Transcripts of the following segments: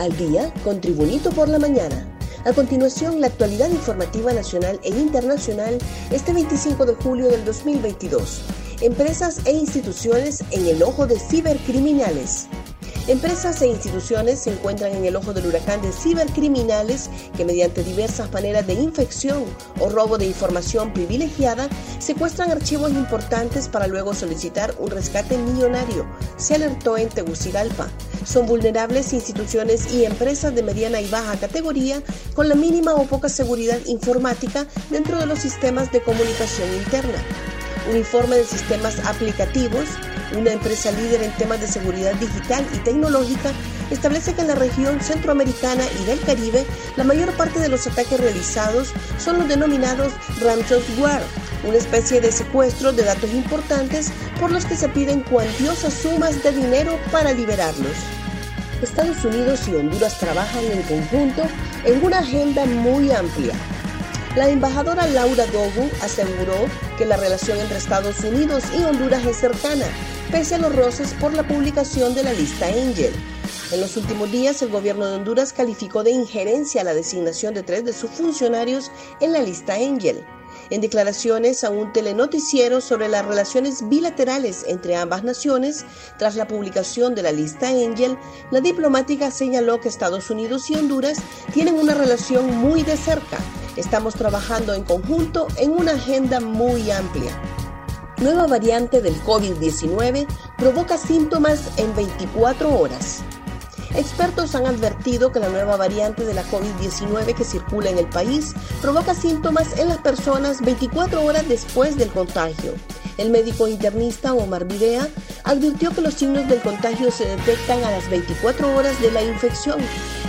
al día con Tribunito por la mañana. A continuación, la actualidad informativa nacional e internacional este 25 de julio del 2022. Empresas e instituciones en el ojo de cibercriminales. Empresas e instituciones se encuentran en el ojo del huracán de cibercriminales que mediante diversas maneras de infección o robo de información privilegiada secuestran archivos importantes para luego solicitar un rescate millonario, se alertó en Tegucigalpa. Son vulnerables instituciones y empresas de mediana y baja categoría con la mínima o poca seguridad informática dentro de los sistemas de comunicación interna. Un informe de sistemas aplicativos una empresa líder en temas de seguridad digital y tecnológica, establece que en la región centroamericana y del Caribe la mayor parte de los ataques realizados son los denominados ransomware, una especie de secuestro de datos importantes por los que se piden cuantiosas sumas de dinero para liberarlos. Estados Unidos y Honduras trabajan en conjunto en una agenda muy amplia la embajadora Laura Dogu aseguró que la relación entre Estados Unidos y Honduras es cercana, pese a los roces por la publicación de la lista Angel. En los últimos días, el gobierno de Honduras calificó de injerencia la designación de tres de sus funcionarios en la lista Angel. En declaraciones a un telenoticiero sobre las relaciones bilaterales entre ambas naciones, tras la publicación de la lista Angel, la diplomática señaló que Estados Unidos y Honduras tienen una relación muy de cerca. Estamos trabajando en conjunto en una agenda muy amplia. Nueva variante del COVID-19 provoca síntomas en 24 horas. Expertos han advertido que la nueva variante de la COVID-19 que circula en el país provoca síntomas en las personas 24 horas después del contagio. El médico internista Omar Videa advirtió que los signos del contagio se detectan a las 24 horas de la infección,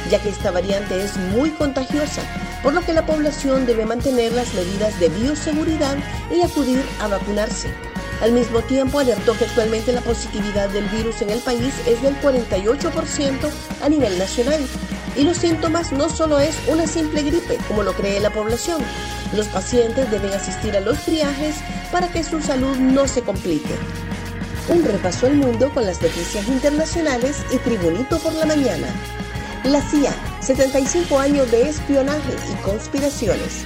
ya que esta variante es muy contagiosa, por lo que la población debe mantener las medidas de bioseguridad y acudir a vacunarse. Al mismo tiempo, alertó que actualmente la positividad del virus en el país es del 48% a nivel nacional. Y los síntomas no solo es una simple gripe, como lo cree la población. Los pacientes deben asistir a los triajes para que su salud no se complique. Un repaso al mundo con las noticias internacionales y Tribunito por la mañana. La CIA, 75 años de espionaje y conspiraciones.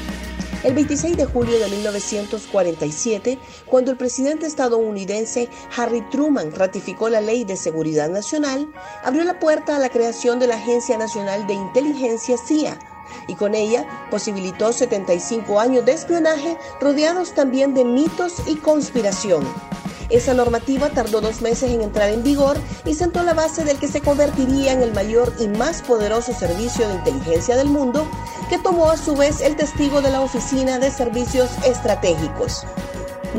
El 26 de julio de 1947, cuando el presidente estadounidense Harry Truman ratificó la Ley de Seguridad Nacional, abrió la puerta a la creación de la Agencia Nacional de Inteligencia CIA y con ella posibilitó 75 años de espionaje rodeados también de mitos y conspiración. Esa normativa tardó dos meses en entrar en vigor y sentó la base del que se convertiría en el mayor y más poderoso servicio de inteligencia del mundo, que tomó a su vez el testigo de la Oficina de Servicios Estratégicos.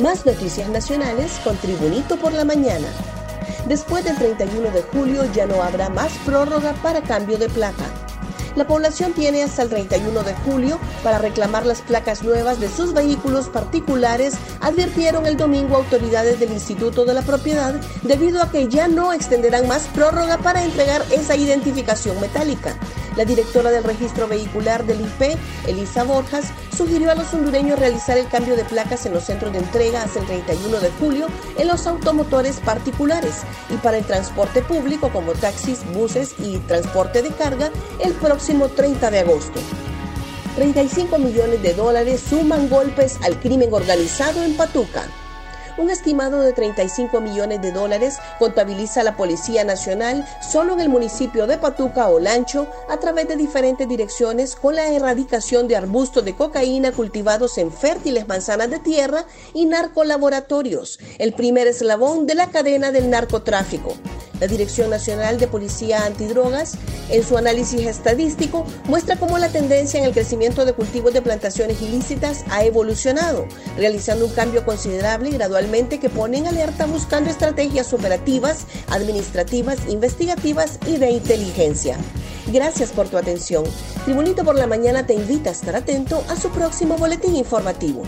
Más noticias nacionales con Tribunito por la Mañana. Después del 31 de julio ya no habrá más prórroga para cambio de placa. La población tiene hasta el 31 de julio para reclamar las placas nuevas de sus vehículos particulares, advirtieron el domingo autoridades del Instituto de la Propiedad, debido a que ya no extenderán más prórroga para entregar esa identificación metálica. La directora del registro vehicular del IP, Elisa Borjas, sugirió a los hondureños realizar el cambio de placas en los centros de entrega hasta el 31 de julio en los automotores particulares y para el transporte público como taxis, buses y transporte de carga el próximo 30 de agosto. 35 millones de dólares suman golpes al crimen organizado en Patuca. Un estimado de 35 millones de dólares contabiliza la Policía Nacional solo en el municipio de Patuca o Lancho a través de diferentes direcciones con la erradicación de arbustos de cocaína cultivados en fértiles manzanas de tierra y narcolaboratorios, el primer eslabón de la cadena del narcotráfico. La Dirección Nacional de Policía Antidrogas, en su análisis estadístico, muestra cómo la tendencia en el crecimiento de cultivos de plantaciones ilícitas ha evolucionado, realizando un cambio considerable y gradualmente que pone en alerta buscando estrategias operativas, administrativas, investigativas y de inteligencia. Gracias por tu atención. Tribunito por la Mañana te invita a estar atento a su próximo boletín informativo.